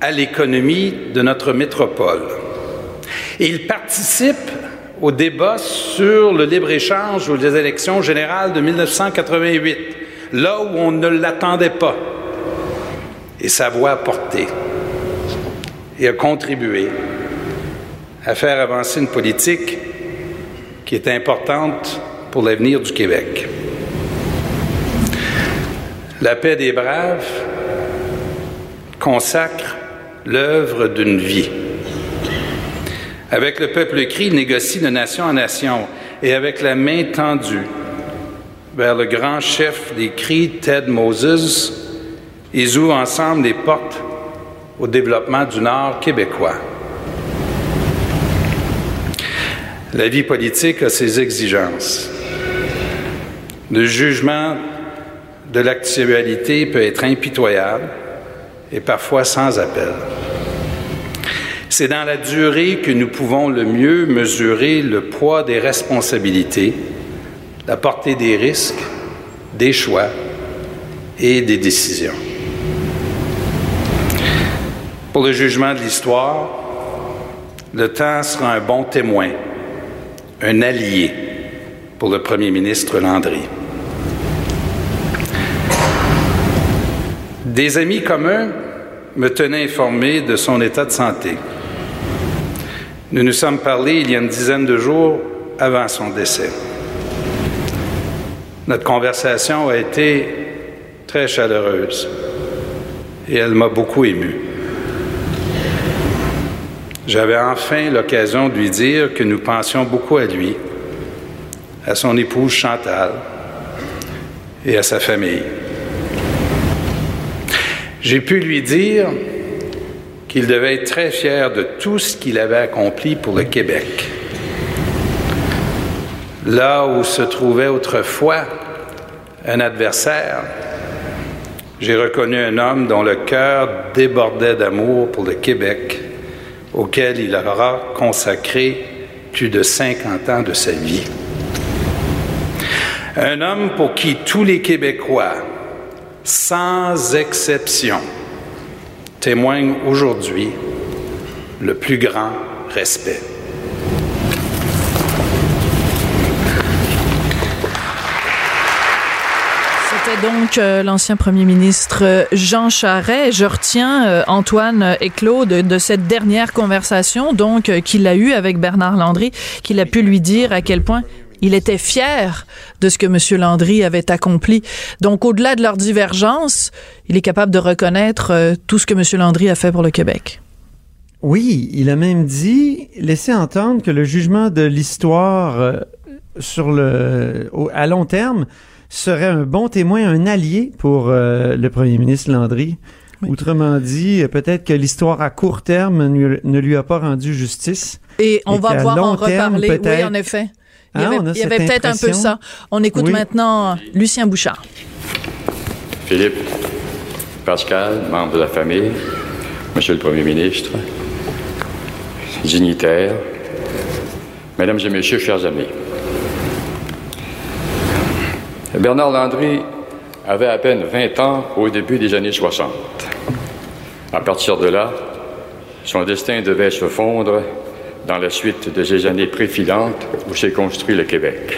à l'économie de notre métropole. Il participe au débat sur le libre-échange aux élections générales de 1988, là où on ne l'attendait pas. Et sa voix a porté et a contribué à faire avancer une politique qui est importante pour l'avenir du Québec. La paix des braves consacre l'œuvre d'une vie. Avec le peuple cri, il négocie de nation en nation et avec la main tendue vers le grand chef des cris, Ted Moses, ils ouvrent ensemble les portes au développement du Nord québécois. La vie politique a ses exigences. Le jugement de l'actualité peut être impitoyable et parfois sans appel. C'est dans la durée que nous pouvons le mieux mesurer le poids des responsabilités, la portée des risques, des choix et des décisions. Pour le jugement de l'histoire, le temps sera un bon témoin, un allié pour le premier ministre Landry. Des amis communs me tenaient informé de son état de santé. Nous nous sommes parlé il y a une dizaine de jours avant son décès. Notre conversation a été très chaleureuse et elle m'a beaucoup ému. J'avais enfin l'occasion de lui dire que nous pensions beaucoup à lui, à son épouse Chantal et à sa famille. J'ai pu lui dire qu'il devait être très fier de tout ce qu'il avait accompli pour le Québec. Là où se trouvait autrefois un adversaire, j'ai reconnu un homme dont le cœur débordait d'amour pour le Québec, auquel il aura consacré plus de 50 ans de sa vie. Un homme pour qui tous les Québécois sans exception, témoigne aujourd'hui le plus grand respect. Donc euh, l'ancien premier ministre euh, Jean Charest. Je retiens euh, Antoine et Claude de cette dernière conversation donc qu'il a eue avec Bernard Landry, qu'il a pu lui dire à quel point il était fier de ce que M. Landry avait accompli. Donc, au-delà de leur divergence, il est capable de reconnaître euh, tout ce que M. Landry a fait pour le Québec. Oui, il a même dit, laisser entendre que le jugement de l'histoire euh, sur le, à long terme serait un bon témoin, un allié pour euh, le premier ministre Landry. Autrement dit, peut-être que l'histoire à court terme ne lui a pas rendu justice. Et on va voir en reparler. Oui, en effet. Il y ah, avait, peut-être un peu ça. On écoute maintenant Lucien Bouchard. Philippe, Pascal, membre de la famille, Monsieur le Premier ministre, dignitaires, Mesdames et Messieurs, chers amis. Bernard Landry avait à peine 20 ans au début des années 60. À partir de là, son destin devait se fondre dans la suite de ces années préfilantes où s'est construit le Québec.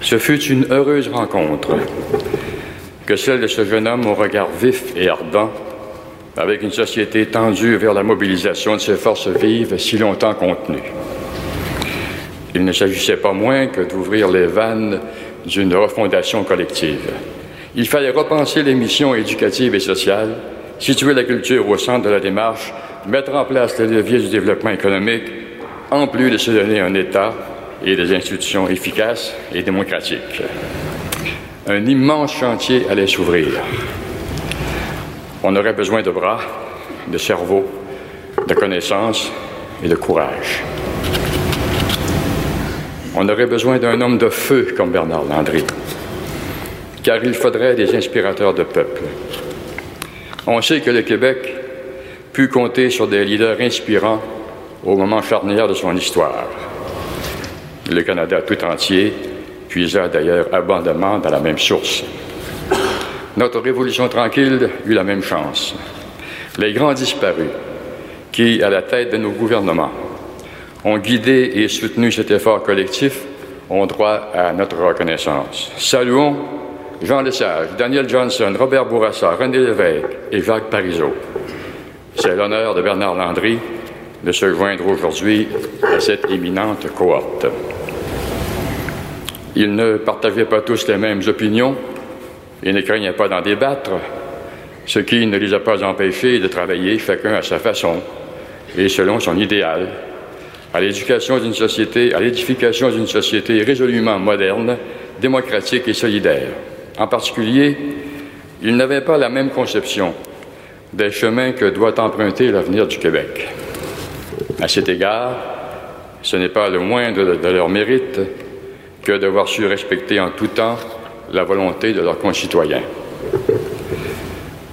Ce fut une heureuse rencontre que celle de ce jeune homme au regard vif et ardent, avec une société tendue vers la mobilisation de ses forces vives si longtemps contenues. Il ne s'agissait pas moins que d'ouvrir les vannes d'une refondation collective. Il fallait repenser les missions éducatives et sociales, situer la culture au centre de la démarche mettre en place les leviers du développement économique, en plus de se donner un État et des institutions efficaces et démocratiques. Un immense chantier allait s'ouvrir. On aurait besoin de bras, de cerveau, de connaissances et de courage. On aurait besoin d'un homme de feu comme Bernard Landry, car il faudrait des inspirateurs de peuple. On sait que le Québec pu compter sur des leaders inspirants au moment charnière de son histoire. Le Canada tout entier puisa d'ailleurs abondamment dans la même source. Notre Révolution tranquille eut la même chance. Les grands disparus, qui, à la tête de nos gouvernements, ont guidé et soutenu cet effort collectif, ont droit à notre reconnaissance. Saluons Jean Lesage, Daniel Johnson, Robert Bourassa, René Lévesque et Jacques Parizeau. C'est l'honneur de Bernard Landry de se joindre aujourd'hui à cette éminente cohorte. Ils ne partageaient pas tous les mêmes opinions et ne craignaient pas d'en débattre, ce qui ne les a pas empêchés de travailler chacun à sa façon et selon son idéal à l'éducation d'une société, à l'édification d'une société résolument moderne, démocratique et solidaire. En particulier, il n'avait pas la même conception des chemins que doit emprunter l'avenir du Québec. À cet égard, ce n'est pas le moindre de leur mérite que d'avoir su respecter en tout temps la volonté de leurs concitoyens.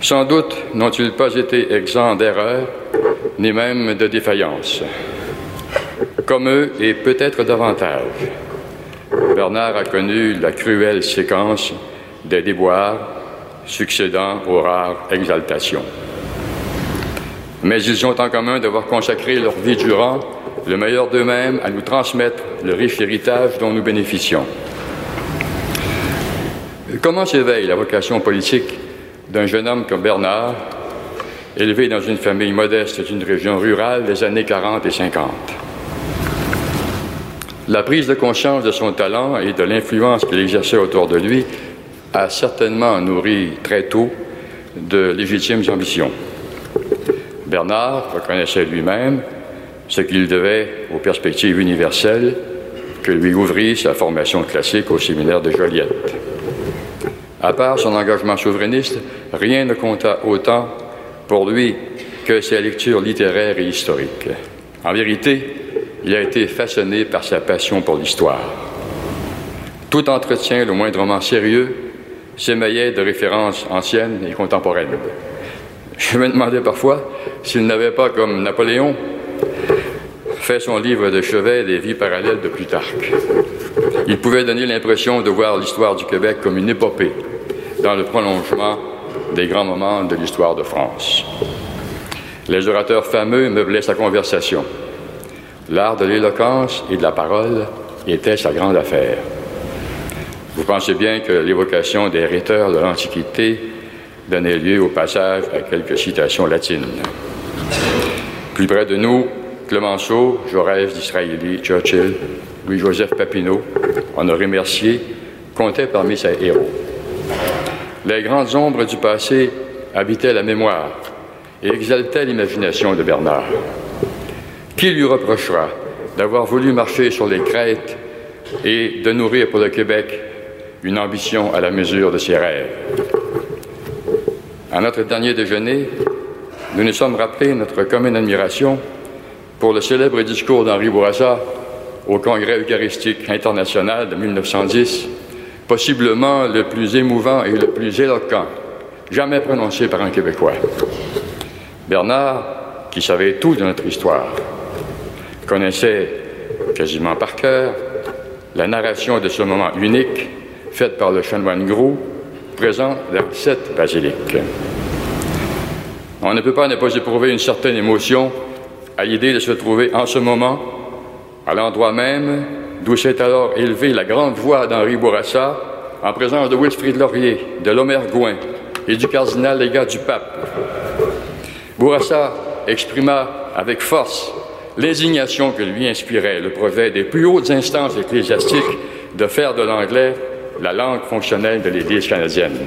Sans doute n'ont-ils pas été exempts d'erreurs, ni même de défaillances. Comme eux, et peut-être davantage, Bernard a connu la cruelle séquence des déboires succédant aux rares exaltations. Mais ils ont en commun d'avoir consacré leur vie durant le meilleur d'eux-mêmes à nous transmettre le riche héritage dont nous bénéficions. Comment s'éveille la vocation politique d'un jeune homme comme Bernard, élevé dans une famille modeste d'une région rurale des années 40 et 50? La prise de conscience de son talent et de l'influence qu'il exerçait autour de lui a certainement nourri très tôt de légitimes ambitions. Bernard reconnaissait lui-même ce qu'il devait aux perspectives universelles que lui ouvrit sa formation classique au séminaire de Joliette. À part son engagement souverainiste, rien ne compta autant pour lui que ses lectures littéraires et historiques. En vérité, il a été façonné par sa passion pour l'histoire. Tout entretien le moindrement sérieux s'émaillait de références anciennes et contemporaines. Je me demandais parfois s'il n'avait pas, comme Napoléon, fait son livre de chevet des vies parallèles de Plutarque. Il pouvait donner l'impression de voir l'histoire du Québec comme une épopée, dans le prolongement des grands moments de l'histoire de France. Les orateurs fameux meublaient sa conversation. L'art de l'éloquence et de la parole était sa grande affaire. Vous pensez bien que l'évocation des rhéteurs de l'Antiquité donnait lieu au passage à quelques citations latines. Plus près de nous, Clemenceau, Jaurès d'Israéli, Churchill, Louis-Joseph Papineau, Honoré Mercier comptaient parmi ses héros. Les grandes ombres du passé habitaient la mémoire et exaltaient l'imagination de Bernard. Qui lui reprochera d'avoir voulu marcher sur les crêtes et de nourrir pour le Québec une ambition à la mesure de ses rêves? À notre dernier déjeuner, nous nous sommes rappelés notre commune admiration pour le célèbre discours d'Henri Bourassa au Congrès eucharistique international de 1910, possiblement le plus émouvant et le plus éloquent jamais prononcé par un Québécois. Bernard, qui savait tout de notre histoire, connaissait quasiment par cœur la narration de ce moment unique faite par le chanoine Gros, présent dans cette basilique. On ne peut pas ne pas éprouver une certaine émotion à l'idée de se trouver en ce moment à l'endroit même d'où s'est alors élevée la grande voix d'Henri Bourassa en présence de Wilfrid Laurier, de Lomer Gouin et du cardinal légat du pape. Bourassa exprima avec force l'indignation que lui inspirait le projet des plus hautes instances ecclésiastiques de faire de l'anglais la langue fonctionnelle de l'Église canadienne.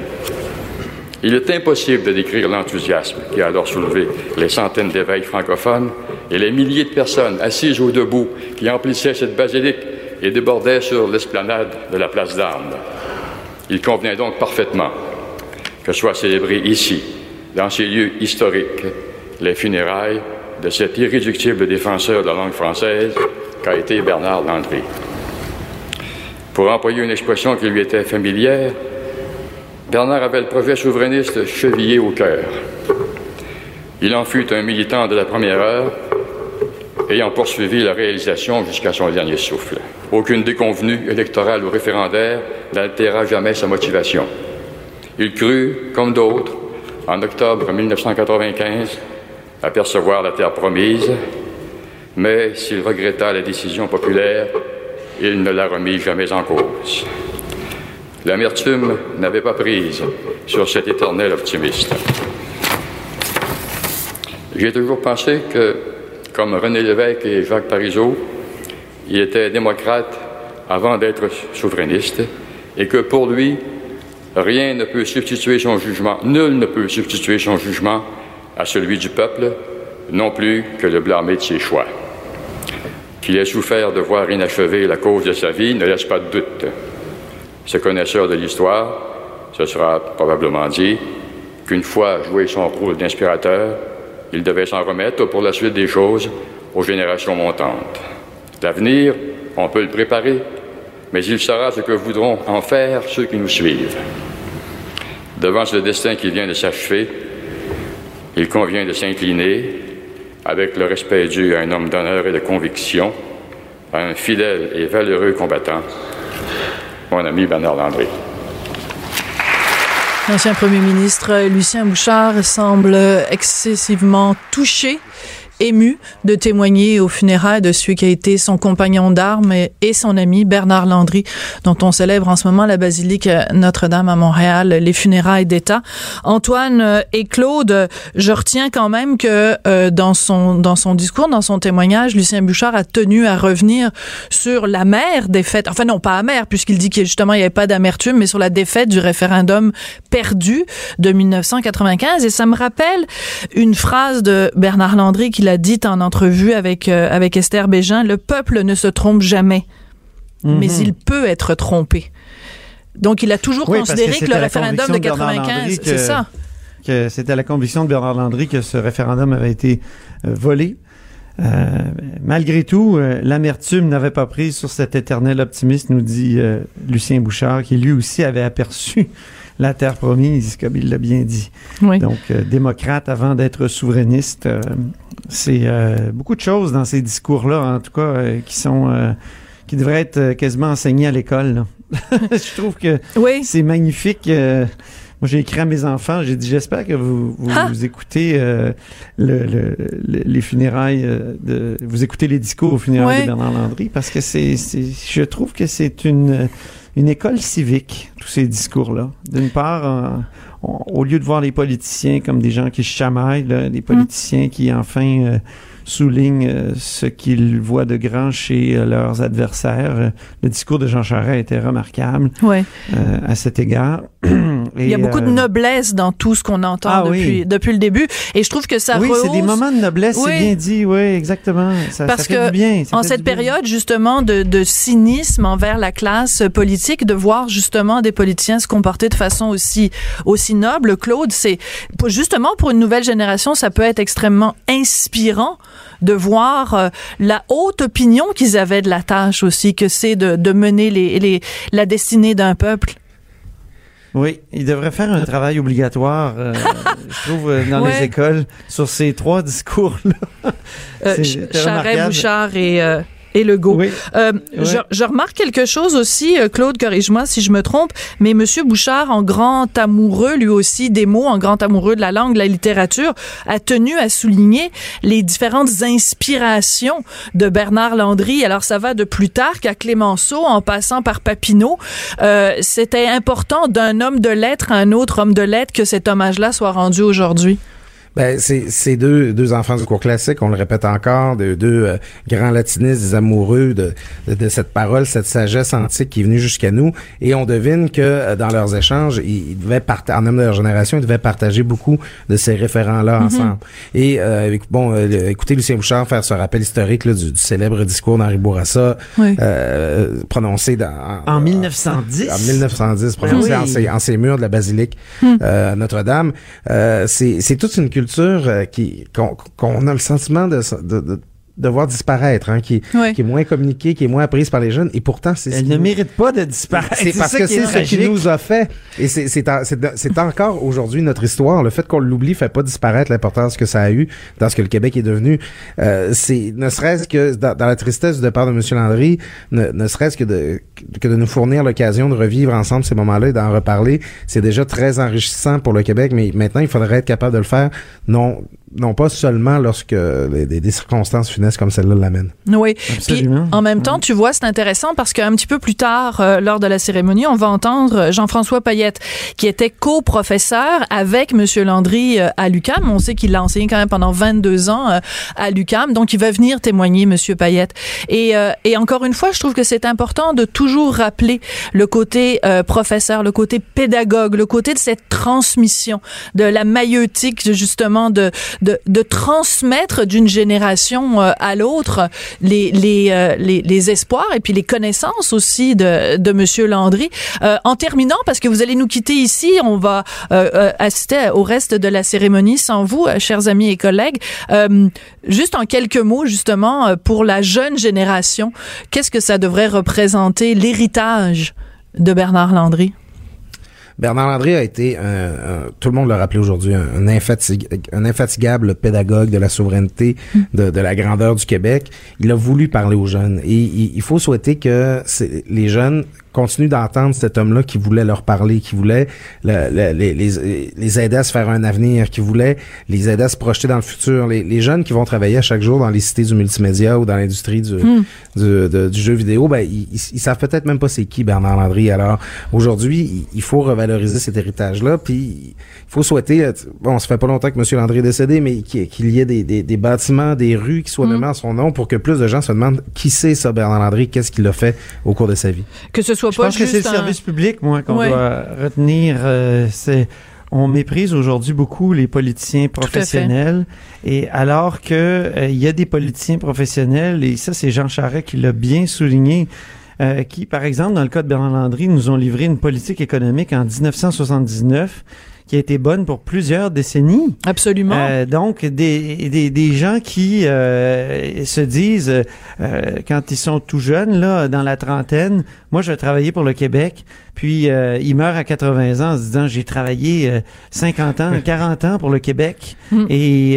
Il est impossible de décrire l'enthousiasme qui a alors soulevé les centaines d'éveils francophones et les milliers de personnes assises ou debout qui emplissaient cette basilique et débordaient sur l'esplanade de la place d'Armes. Il convenait donc parfaitement que soient célébrées ici, dans ces lieux historiques, les funérailles de cet irréductible défenseur de la langue française qu'a été Bernard Landry. Pour employer une expression qui lui était familière, Bernard avait le projet souverainiste chevillé au cœur. Il en fut un militant de la première heure, ayant poursuivi la réalisation jusqu'à son dernier souffle. Aucune déconvenue électorale ou référendaire n'altéra jamais sa motivation. Il crut, comme d'autres, en octobre 1995, apercevoir la terre promise, mais s'il regretta la décision populaire, il ne la remit jamais en cause. L'amertume n'avait pas prise sur cet éternel optimiste. J'ai toujours pensé que, comme René Lévesque et Jacques Parizeau, il était démocrate avant d'être souverainiste et que pour lui, rien ne peut substituer son jugement, nul ne peut substituer son jugement à celui du peuple, non plus que le blâmer de ses choix. Qu'il ait souffert de voir inachevé la cause de sa vie ne laisse pas de doute. Ce connaisseur de l'histoire ce sera probablement dit qu'une fois joué son rôle d'inspirateur, il devait s'en remettre pour la suite des choses aux générations montantes. L'avenir, on peut le préparer, mais il sera ce que voudront en faire ceux qui nous suivent. Devant ce destin qui vient de s'achever, il convient de s'incliner avec le respect dû à un homme d'honneur et de conviction, à un fidèle et valeureux combattant, mon ami Bernard Landry. L'ancien premier ministre Lucien Bouchard semble excessivement touché ému de témoigner aux funérailles de celui qui a été son compagnon d'armes et, son ami Bernard Landry, dont on célèbre en ce moment la basilique Notre-Dame à Montréal, les funérailles d'État. Antoine et Claude, je retiens quand même que euh, dans son dans son discours, dans son témoignage, Lucien Bouchard a tenu à revenir sur la mère défaite, enfin non pas amère puisqu'il dit qu'il justement il n'y avait pas d'amertume, mais sur la défaite du référendum perdu de 1995 et ça me rappelle une phrase de Bernard Landry qui a dit en entrevue avec, euh, avec Esther Bégin, le peuple ne se trompe jamais, mais mhm. il peut être trompé. Donc, il a toujours considéré que, le référendum de 95, c'est ça. Que c'était la conviction de Bernard Landry que ce référendum avait été euh, volé. Euh, malgré tout, l'amertume n'avait pas pris sur cet éternel optimiste, nous dit Lucien Bouchard, qui lui aussi avait aperçu la terre promise, comme il l'a bien dit. Donc, euh, démocrate avant d'être souverainiste, euh, c'est euh, beaucoup de choses dans ces discours-là, en tout cas, qui sont qui devraient être quasiment enseignés à l'école. Je trouve que c'est magnifique. moi, j'ai écrit à mes enfants, j'ai dit, j'espère que vous, vous, écoutez le, les funérailles, de, vous écoutez les discours aux funérailles de Bernard Landry, parce que c'est, je trouve que c'est une une école civique, tous ces discours-là. D'une part, au lieu de voir les politiciens comme des gens qui chamaillent, là, des politiciens qui enfin euh, soulignent euh, ce qu'ils voient de grand chez euh, leurs adversaires, le discours de Jean Charest était remarquable ouais. à cet égard. Il y a beaucoup de noblesse dans tout ce qu'on entend ah depuis, depuis le début. Et je trouve que ça Oui, c'est des moments de noblesse, c'est bien dit. Oui, exactement. Ça, Parce ça fait que du bien. en cette période, justement, de, de, cynisme envers la classe politique, de voir justement des politiciens se comporter de façon aussi, aussi noble, Claude, c'est justement pour une nouvelle génération, ça peut être extrêmement inspirant de voir euh, la haute opinion qu'ils avaient de la tâche aussi, que c'est de, de mener les, les, la destinée d'un peuple. Oui, il devrait faire un travail obligatoire, euh, je trouve, euh, dans les écoles sur ces trois discours-là. Euh, Charret, Bouchard et et Legault. Euh, je, je, remarque quelque chose aussi, euh, Claude, corrige-moi si je me trompe, mais Monsieur Bouchard, en grand amoureux, lui aussi, des mots, en grand amoureux de la langue, de la littérature, a tenu à souligner les différentes inspirations de Bernard Landry. Alors, ça va de Plutarque à Clémenceau, en passant par Papineau. Euh, C'était important d'un homme de lettres à un autre homme de lettres que cet hommage-là soit rendu aujourd'hui. Ben, c'est deux, deux enfants du cours classique, on le répète encore, de deux euh, grands latinistes, des amoureux de, de, cette parole, cette sagesse antique qui est venue jusqu'à nous. Et on devine que euh, dans leurs échanges, ils, devaient partager, en même de leur génération, ils devaient partager beaucoup de ces référents-là mm-hmm. ensemble. Et euh, bon, euh, écoutez Lucien Bouchard faire ce rappel historique là, du, célèbre discours d'Henri Bourassa, prononcé dans, en, 1910. En, 1910, prononcé en, ces, en, ces, murs de la basilique mm. Notre-Dame. c'est toute une culture euh, qui qu'on a le sentiment de, de de voir disparaître, hein, qui, qui est moins communiquée, qui est moins apprise par les jeunes, et pourtant c'est. Elle ne mérite pas de disparaître. C'est parce que c'est ce qui nous a fait, et c'est encore aujourd'hui notre histoire. Le fait qu'on l'oublie fait pas disparaître l'importance que ça a eu dans ce que le Québec est devenu. Euh, c'est ne serait-ce que dans, la tristesse du départ de M. Landry, ne, ne serait-ce que de que de nous fournir l'occasion de revivre ensemble ces moments-là et d'en reparler, c'est déjà très enrichissant pour le Québec. Mais maintenant, il faudrait être capable de le faire non non pas seulement lorsque des, circonstances funestes comme celle-là l'amènent. Oui. Puis, en même temps, tu vois, c'est intéressant parce qu'un petit peu plus tard, euh, lors de la cérémonie, on va entendre Jean-François Payette, qui était co-professeur avec M. Landry euh, à l'UCAM. On sait qu'il l'a enseigné quand même pendant 22 ans euh, à l'UCAM, donc il va venir témoigner, M. Payette. Et, et encore une fois, je trouve que c'est important de toujours rappeler le côté professeur, le côté pédagogue, le côté de cette transmission, de la maïeutique, justement, de de, de transmettre d'une génération à l'autre les les, les, les espoirs et puis les connaissances aussi de de Monsieur Landry. en terminant, parce que vous allez nous quitter ici, on va assister au reste de la cérémonie sans vous, chers amis et collègues. juste en quelques mots, justement, pour la jeune génération, qu'est-ce que ça devrait représenter l'héritage de Bernard Landry? Bernard Landry a été, tout le monde l'a rappelé aujourd'hui, un, infatigable pédagogue de la souveraineté, de, la grandeur du Québec. Il a voulu parler aux jeunes et il, faut souhaiter que les jeunes continue d'entendre cet homme-là qui voulait leur parler, qui voulait les, les, aider à se faire un avenir, qui voulait les aider à se projeter dans le futur. Les, jeunes qui vont travailler à chaque jour dans les cités du multimédia ou dans l'industrie du, hmm. du, jeu vidéo, ben, ils, ils, savent peut-être même pas c'est qui Bernard Landry. Alors aujourd'hui, il faut revaloriser cet héritage-là, puis il faut souhaiter, euh, bon, ça fait pas longtemps que M. Landry est décédé, mais qu'il y ait des, des, bâtiments, des rues qui soient nommés en son nom pour que plus de gens se demandent qui c'est ça Bernard Landry, qu'est-ce qu'il a fait au cours de sa vie. Que ce soit je pense que c'est le service public, moi, qu'on doit retenir. Euh, c'est on méprise aujourd'hui beaucoup les politiciens professionnels et alors que euh, il y a des politiciens professionnels et ça c'est Jean Charest qui l'a bien souligné euh, qui par exemple dans le cas de Bernard Landry nous ont livré une politique économique en 1979 qui a été bonne pour plusieurs décennies. Absolument. Euh, donc, des, des, des, gens qui euh, se disent, euh, quand ils sont tout jeunes, là, dans la trentaine, moi, je vais travailler pour le Québec, puis euh, ils meurent à 80 ans en se disant, j'ai travaillé 50 ans, 40 ans pour le Québec, mm. et,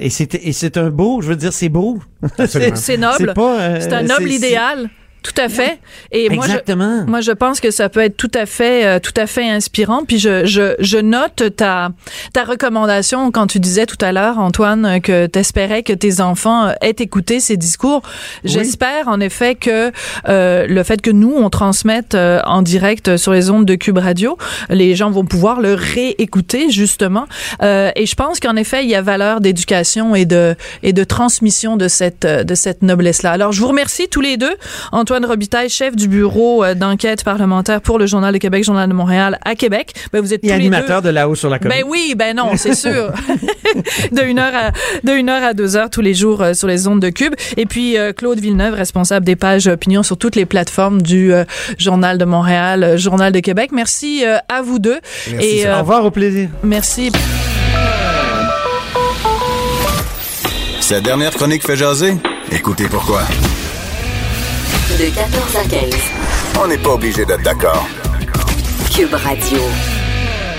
et c'est un beau, je veux dire, c'est beau. c'est noble. C'est un noble idéal. Tout à fait. Et moi. Je, moi, je pense que ça peut être tout à fait, euh, tout à fait inspirant. Puis je, je, je note ta, ta recommandation quand tu disais tout à l'heure, Antoine, que tu espérais que tes enfants aient écouté ces discours. J'espère en effet que euh, le fait que nous on transmette euh, en direct sur les ondes de Cube Radio, les gens vont pouvoir le réécouter justement. Euh, et je pense qu'en effet il y a valeur d'éducation et de et de transmission de cette de cette noblesse là. Alors je vous remercie tous les deux, Antoine Antoine Robitaille, chef du bureau euh, d'enquête parlementaire pour le Journal de Québec, Journal de Montréal à Québec. Ben, vous êtes Et animateur de là-haut sur la commune. Ben oui, ben non, c'est sûr. de une heure à de une heure à deux heures tous les jours euh, sur les ondes de Cube. Et puis euh, Claude Villeneuve, responsable des pages opinion sur toutes les plateformes du Journal de Montréal, Journal de Québec. Merci à vous deux. Merci. Et, au revoir, au plaisir. Merci. Cette dernière chronique fait jaser. Écoutez pourquoi. De 14 à 15. On n'est pas obligé d'être d'accord. Cube Radio.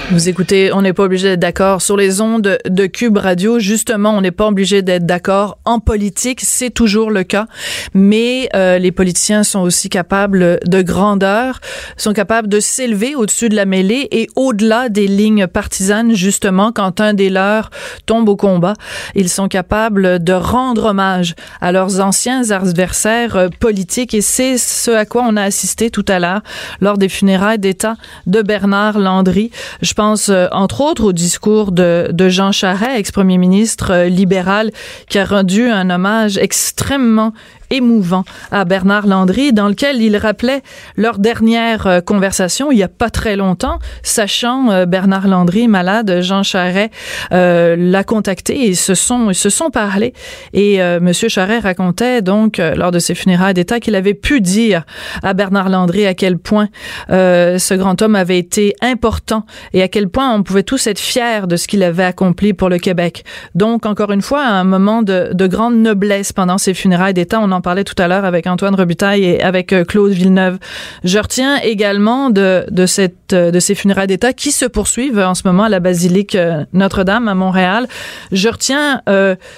Vous écoutez, on n'est pas obligé d'être d'accord sur les ondes de Cube Radio. Justement, on n'est pas obligé d'être d'accord en politique, c'est toujours le cas. Mais euh, les politiciens sont aussi capables de grandeur, sont capables de s'élever au-dessus de la mêlée et au-delà des lignes partisanes. Justement, quand un des leurs tombe au combat, ils sont capables de rendre hommage à leurs anciens adversaires euh, politiques. Et c'est ce à quoi on a assisté tout à l'heure lors des funérailles d'État de Bernard Landry. Pense euh, entre autres au discours de, de Jean Charest, ex-premier ministre euh, libéral, qui a rendu un hommage extrêmement émouvant à Bernard Landry dans lequel il rappelait leur dernière euh, conversation il y a pas très longtemps, sachant euh, Bernard Landry malade, Jean Charret euh, l'a contacté et se sont ils se sont parlé et monsieur Charret racontait donc lors de ses funérailles d'État qu'il avait pu dire à Bernard Landry à quel point ce grand homme avait été important et à quel point on pouvait tous être fiers de ce qu'il avait accompli pour le Québec. Donc encore une fois un moment de, de grande noblesse pendant ces funérailles d'État, parlait tout à l'heure avec Antoine Robitaille et avec euh, Claude Villeneuve. Je retiens également de, de, cette, euh, de ces funérailles d'État qui se poursuivent en ce moment à la basilique euh, Notre-Dame à Montréal. Je retiens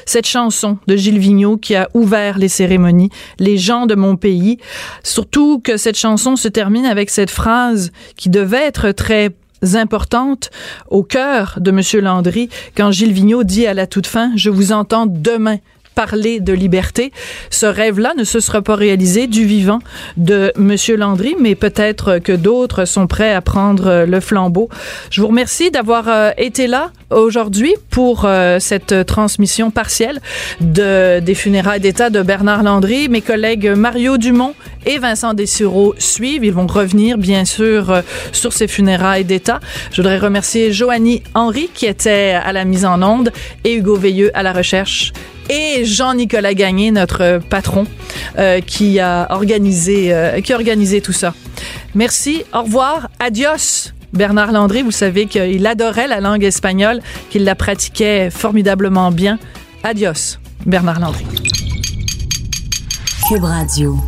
cette chanson de Gilles Vigneault qui a ouvert les cérémonies, Les gens de mon pays. Surtout que cette chanson se termine avec cette phrase qui devait être très importante au cœur de M. Landry quand Gilles Vigneault dit à la toute fin, je vous entends demain parler de liberté. Ce rêve-là ne se sera pas réalisé du vivant de Monsieur Landry, mais peut-être que d'autres sont prêts à prendre le flambeau. Je vous remercie d'avoir euh, été là aujourd'hui pour euh, cette transmission partielle de, des funérailles d'État de Bernard Landry. Mes collègues Mario Dumont et Vincent Dessureau suivent. Ils vont revenir, bien sûr, euh, sur ces funérailles d'État. Je voudrais remercier Joanie Henry, qui était à la mise en onde, et Hugo Veilleux à la recherche et Jean-Nicolas Gagné, notre patron, euh, qui a organisé, euh, qui a organisé tout ça. Merci. Au revoir. Adios. Bernard Landry, vous savez qu'il adorait la langue espagnole, qu'il la pratiquait formidablement bien. Adios, Bernard Landry. Cube Radio.